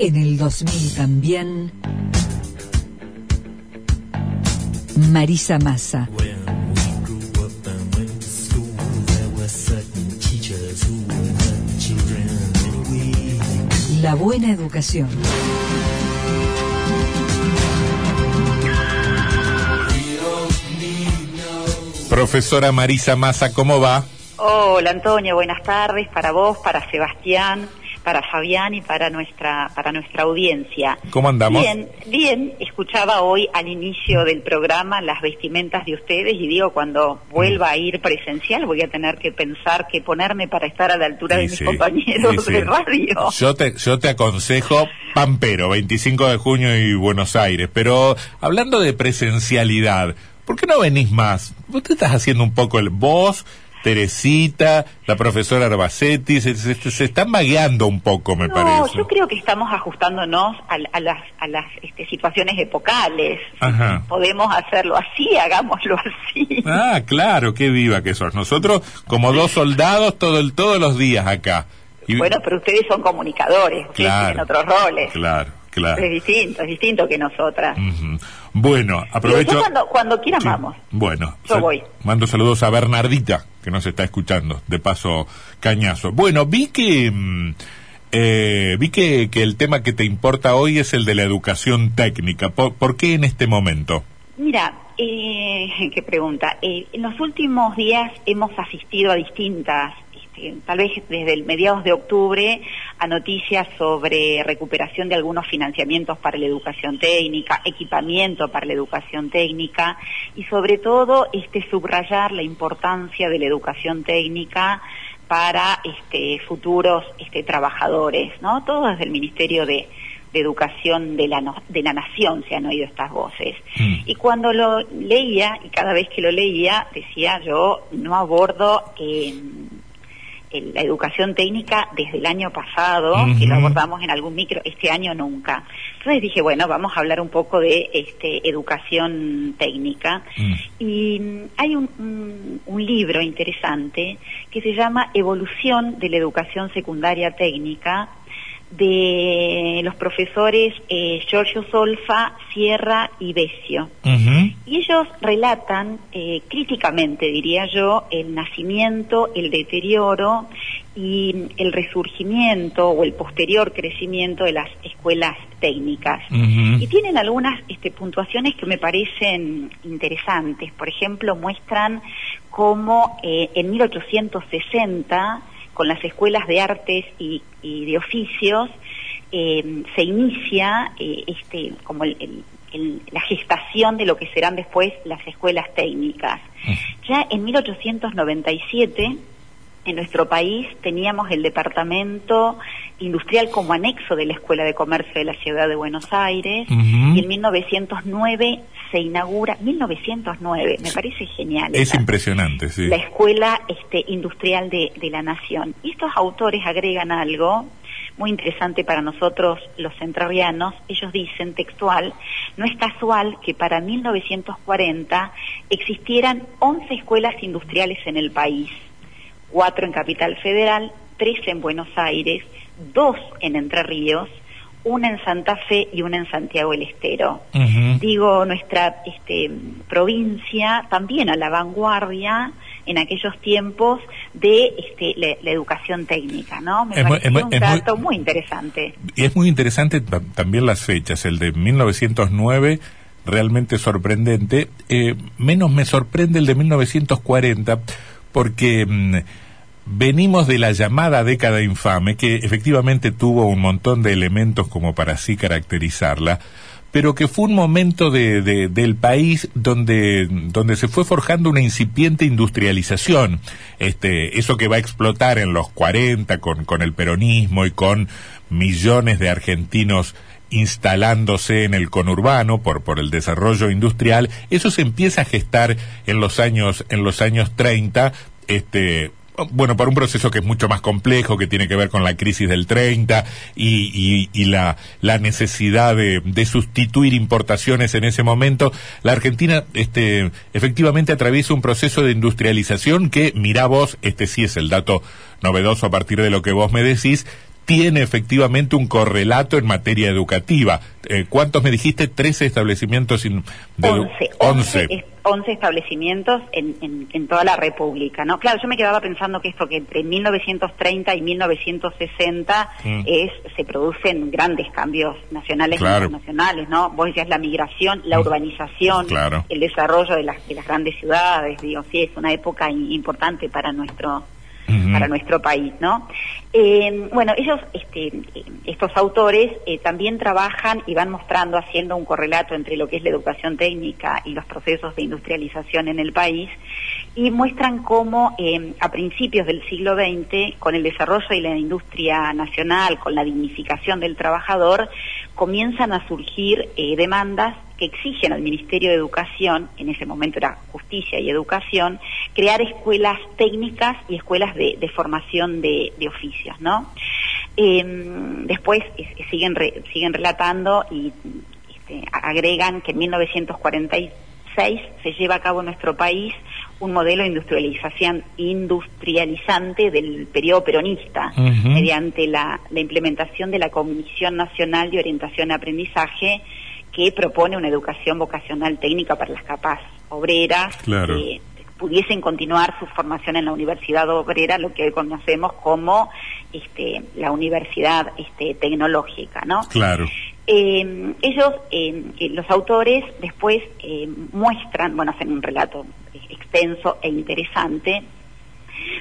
En el 2000 también. Marisa Massa. La buena educación. Profesora Marisa Massa, ¿cómo va? Hola Antonio, buenas tardes para vos, para Sebastián, para Fabián y para nuestra para nuestra audiencia. ¿Cómo andamos? Bien, bien. Escuchaba hoy al inicio del programa las vestimentas de ustedes y digo cuando vuelva a ir presencial voy a tener que pensar que ponerme para estar a la altura Sí, de mis sí, compañeros sí, sí. de radio. Yo te, yo te aconsejo Pampero, 25 de junio y Buenos Aires. Pero hablando de presencialidad, ¿por qué no venís más? Vos te estás haciendo un poco el vos, Teresita, la profesora Arbacetti, se, se- se están vagueando un poco, me No, parece. yo creo que estamos ajustándonos a, a las, a las este, situaciones epocales. Ajá. Podemos hacerlo así, hagámoslo así. Ah, claro, qué viva que sos. Nosotros, como dos soldados, todo el, todos los días acá. Y- Bueno, pero ustedes son comunicadores, ustedes Claro. tienen otros roles. Claro, claro. Es distinto, es distinto que nosotras. Ujú. Bueno, Pero aprovecho. cuando, cuando quieran Sí. vamos. Bueno, Yo sal- voy. mando saludos a Bernardita, que nos está escuchando, de paso cañazo. Bueno, vi que mm, eh, vi que, que el tema que te importa hoy es el de la educación técnica. ¿Por, por qué en este momento? Mira, eh, qué pregunta. Eh, en los últimos días hemos asistido a distintas, tal vez desde el mediados de octubre, a noticias sobre recuperación de algunos financiamientos para la educación técnica, equipamiento para la educación técnica y sobre todo este subrayar la importancia de la educación técnica para este, futuros este, trabajadores, ¿no? Todo desde el Ministerio de, de Educación de la, no- de la Nación se han oído estas voces. Mm. Y cuando lo leía, y cada vez que lo leía, decía yo, no abordo eh, el- la educación técnica desde el año pasado, que lo abordamos en algún micro, este año nunca. Entonces dije, bueno, vamos a hablar un poco de este, educación técnica. Mm. Y mm, hay un, un- un libro interesante que se llama Evolución de la Educación Secundaria Técnica de los profesores eh, Giorgio Solfa, Sierra y Besio. Y ellos relatan eh, críticamente, diría yo, el nacimiento, el deterioro y el resurgimiento o el posterior crecimiento de las escuelas técnicas. Y tienen algunas este, puntuaciones que me parecen interesantes. Por ejemplo, muestran cómo eh, en 1860, con las escuelas de artes y, y de oficios, eh, se inicia eh, este, como el- el- el- la gestación de lo que serán después las escuelas técnicas. Ya en 1897 en nuestro país teníamos el departamento industrial como anexo de la Escuela de Comercio de la Ciudad de Buenos Aires y en 1909 se inaugura, 1909, me parece genial. Es impresionante, sí. la Escuela este, Industrial de, de la Nación. Y estos autores agregan algo muy interesante para nosotros los entrerrianos. Ellos dicen textual, no es casual que para 1940 existieran 11 escuelas industriales en el país, cuatro en Capital Federal, tres en Buenos Aires, dos en Entre Ríos, una en Santa Fe y una en Santiago del Estero digo, nuestra este, provincia también a la vanguardia en aquellos tiempos de este, la, la educación técnica, ¿no? Me Es muy- pareció es muy- un muy- dato muy interesante. Y es muy interesante ta- también las fechas, el de 1909, realmente sorprendente. Eh, menos me sorprende el de 1940, porque mm, venimos de la llamada década infame, que efectivamente tuvo un montón de elementos como para así caracterizarla, pero que fue un momento de, de- del país donde, donde se fue forjando una incipiente industrialización. Este, eso que va a explotar en los 40 con, con el peronismo y con millones de argentinos instalándose en el conurbano por, por el desarrollo industrial, eso se empieza a gestar en los años, en los años 30, este, bueno, por un proceso que es mucho más complejo, que tiene que ver con la crisis del 30 y, y, y la, la necesidad de, de sustituir importaciones en ese momento, la Argentina este, efectivamente atraviesa un proceso de industrialización que, mira vos, este sí es el dato novedoso a partir de lo que vos me decís, tiene efectivamente un correlato en materia educativa. Eh, ¿Cuántos me dijiste? ¿Trece establecimientos? in- de edu- 11, Once. 11, es- 11 establecimientos en, en, en toda la República, ¿no? Claro, yo me quedaba pensando que esto que entre 1930 y 1960 Mm. es se producen grandes cambios nacionales Claro. e internacionales, ¿no? Vos decías la migración, la Mm. urbanización, Claro. el desarrollo de las, de las grandes ciudades, digo, sí, es una época importante para nuestro Para nuestro país, ¿no? Eh, bueno, ellos, este, estos autores, eh, también trabajan y van mostrando, haciendo un correlato entre lo que es la educación técnica y los procesos de industrialización en el país, y muestran cómo eh, a principios del siglo XX, con el desarrollo de la industria nacional, con la dignificación del trabajador, comienzan a surgir eh, demandas que exigen al Ministerio de Educación, en ese momento era Justicia y Educación, crear escuelas técnicas y escuelas de, formación de, oficios, ¿no? Eh, después siguen siguen relatando y este, agregan que en 1946 se lleva a cabo en nuestro país un modelo de industrialización industrializante del periodo peronista mediante la, la implementación de la Comisión Nacional de Orientación y Aprendizaje que propone una educación vocacional técnica para las capas obreras Claro. que pudiesen continuar su formación en la Universidad Obrera, lo que hoy conocemos como este, la Universidad este, Tecnológica, ¿no? Claro. Eh, ellos, eh, eh, los autores, después eh, muestran, bueno, hacen un relato extenso e interesante,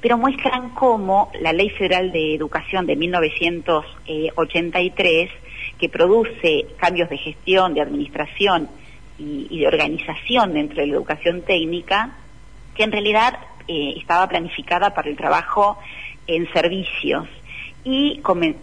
pero muestran cómo la Ley Federal de Educación de 1983, que produce cambios de gestión, de administración y, y de organización dentro de la educación técnica, que en realidad eh, estaba planificada para el trabajo en servicios y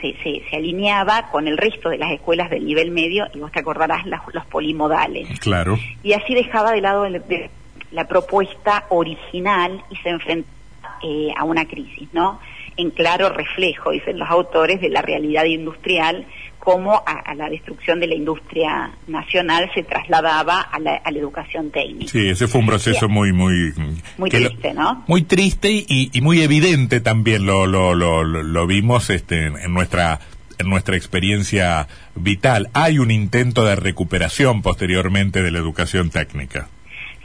se, se- se alineaba con el resto de las escuelas del nivel medio, y vos te acordarás las- los polimodales Claro. y así dejaba de lado el- de- la propuesta original y se enfrentaba eh, a una crisis, ¿no? En claro reflejo, dicen los autores, de la realidad industrial, cómo a, a la destrucción de la industria nacional se trasladaba a la, a la educación técnica. Sí, ese fue un proceso muy, muy... Muy lo- triste, ¿no? Muy triste y, y muy evidente también lo, lo, lo, lo- vimos este, en, en nuestra en nuestra experiencia vital. Hay un intento de recuperación posteriormente de la educación técnica.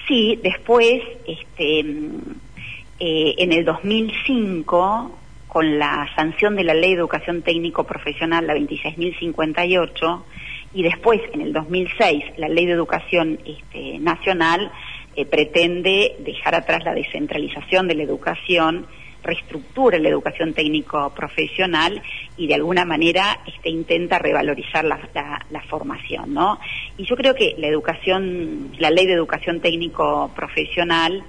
Sí, después, este, mm, eh, en el 2005, con la sanción de la Ley de Educación Técnico Profesional, la 26.058, y después, en el 2006, la Ley de Educación este, Nacional eh, pretende dejar atrás la descentralización de la educación, reestructura la educación técnico profesional y de alguna manera este, intenta revalorizar la, la- la formación, ¿no? Y yo creo que la educación, la ley de educación técnico profesional,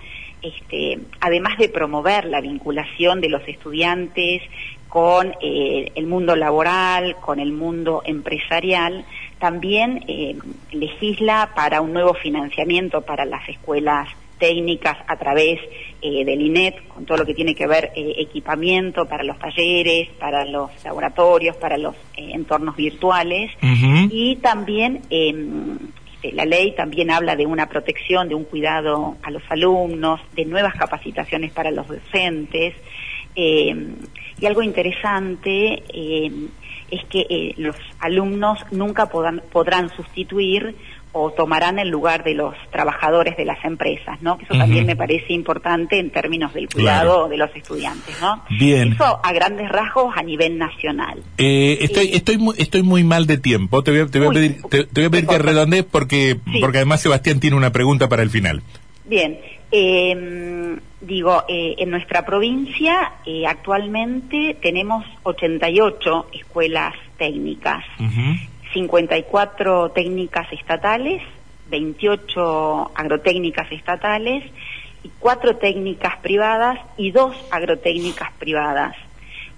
este, además de promover la vinculación de los estudiantes con eh, el mundo laboral, con el mundo empresarial, también eh, legisla para un nuevo financiamiento para las escuelas técnicas a través eh, del INET, con todo lo que tiene que ver eh, equipamiento para los talleres, para los laboratorios, para los eh, entornos virtuales. Y también eh, este, la ley también habla de una protección, de un cuidado a los alumnos, de nuevas capacitaciones para los docentes. eh, y algo interesante eh, es que eh, los alumnos nunca podrán, podrán sustituir o tomarán el lugar de los trabajadores de las empresas, ¿no? Que eso también me parece importante en términos del Claro. cuidado de los estudiantes, ¿no? Bien. Eso a grandes rasgos a nivel nacional. Eh, estoy, Eh, estoy, muy, estoy muy mal de tiempo. Te voy a, te voy a Uy, pedir, te, te voy a pedir que redondees porque, Sí. porque además Sebastián tiene una pregunta para el final. Bien, eh, digo, eh, en nuestra provincia eh, actualmente tenemos 88 escuelas técnicas. 54 técnicas estatales, 28 agrotécnicas estatales y 4 técnicas privadas y 2 agrotécnicas privadas,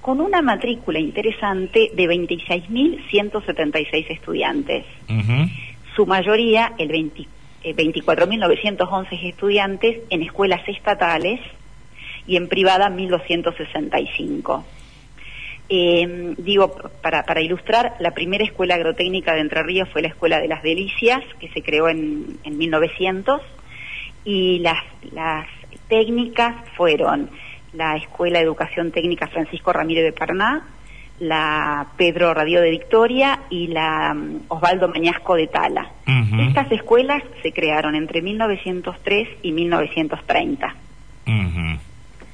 con una matrícula interesante de 26.176 estudiantes. Ujú. Su mayoría, el 20 eh, 24.911 estudiantes en escuelas estatales y en privada 1.265. Eh, digo, para, para ilustrar, la primera escuela agrotécnica de Entre Ríos fue la Escuela de las Delicias, que se creó en, en 1900, y las, las técnicas fueron la Escuela de Educación Técnica Francisco Ramírez de Parná, la Pedro Radio de Victoria y la mm, Osvaldo Mañasco de Tala. Estas escuelas se crearon entre 1903 y 1930. Ujú.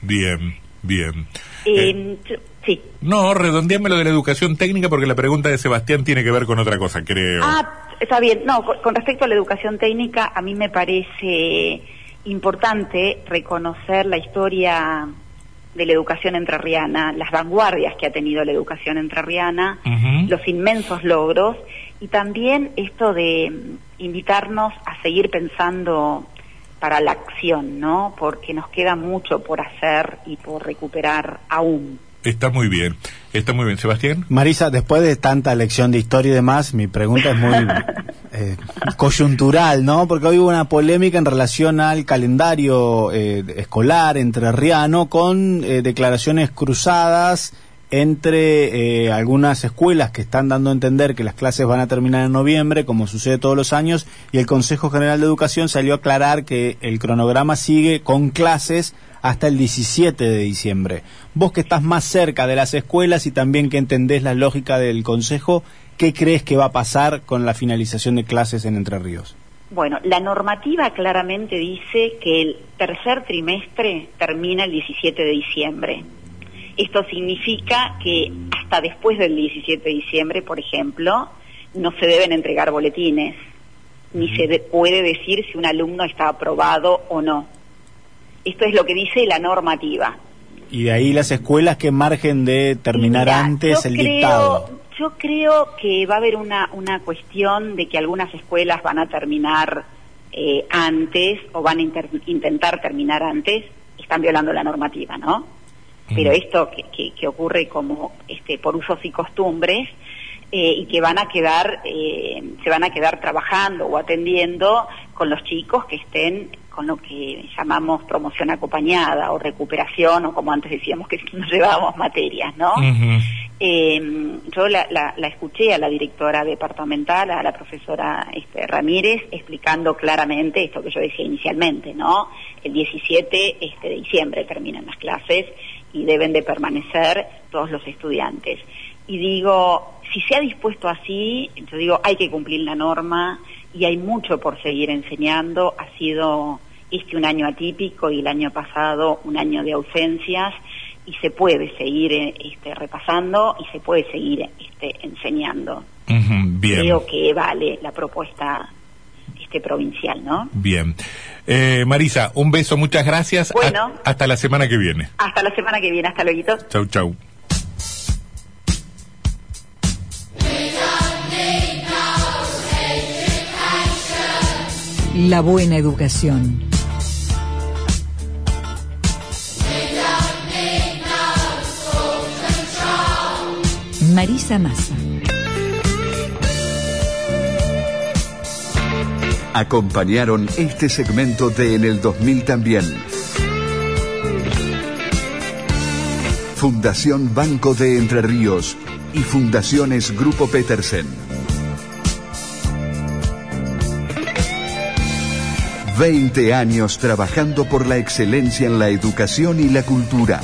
Bien, bien. Eh, Eh, sí. no, redondeame lo de la educación técnica porque la pregunta de Sebastián tiene que ver con otra cosa, creo. Ah, está bien. No, con, respecto a la educación técnica, a mí me parece importante reconocer la historia de la educación entrerriana, las vanguardias que ha tenido la educación entrerriana, Ujú. los inmensos logros y también esto de invitarnos a seguir pensando para la acción, ¿no? Porque nos queda mucho por hacer y por recuperar aún. Está muy bien, está muy bien. Sebastián. Marisa, después de tanta lección de historia y demás, mi pregunta es muy eh, coyuntural, ¿no? Porque hoy hubo una polémica en relación al calendario eh, escolar entrerriano con eh, declaraciones cruzadas entre eh, algunas escuelas que están dando a entender que las clases van a terminar en noviembre, como sucede todos los años, y el Consejo General de Educación salió a aclarar que el cronograma sigue con clases hasta el 17 de diciembre. Vos que estás más cerca de las escuelas y también que entendés la lógica del Consejo, ¿qué crees que va a pasar con la finalización de clases en Entre Ríos? Bueno, la normativa claramente dice que el tercer trimestre termina el 17 de diciembre. Esto significa que hasta después del 17 de diciembre, por ejemplo, no se deben entregar boletines, ni se de- puede decir si un alumno está aprobado o no. Esto es lo que dice la normativa. Y de ahí las escuelas que margen de terminar Mira, antes el creo, dictado. Yo creo que va a haber una, una cuestión de que algunas escuelas van a terminar eh, antes o van a intentar terminar antes, están violando la normativa, ¿no? Pero Mm. esto que, que- que ocurre como este, por usos y costumbres eh, y que van a quedar, eh, se van a quedar trabajando o atendiendo con los chicos que estén con lo que llamamos promoción acompañada o recuperación o como antes decíamos que nos llevábamos materias, ¿no? Eh, yo la, la- la escuché a la directora departamental, a la profesora este, Ramírez, explicando claramente esto que yo decía inicialmente, ¿no? El 17 este, de diciembre terminan las clases y deben de permanecer todos los estudiantes. Y digo, si se ha dispuesto así, yo digo, hay que cumplir la norma y hay mucho por seguir enseñando. Ha sido este un año atípico y el año pasado un año de ausencias y se puede seguir eh, este, repasando y se puede seguir este, enseñando. Bien. Creo que vale la propuesta este, provincial, ¿no? Bien. Eh, Marisa, un beso, muchas gracias. Bueno. Ha- hasta la semana que viene. Hasta la semana que viene, hasta luego. Chau, chau. La buena educación. Marisa Massa. Acompañaron este segmento de En el 2000 también. Fundación Banco de Entre Ríos y Fundaciones Grupo Petersen. 20 años trabajando por la excelencia en la educación y la cultura.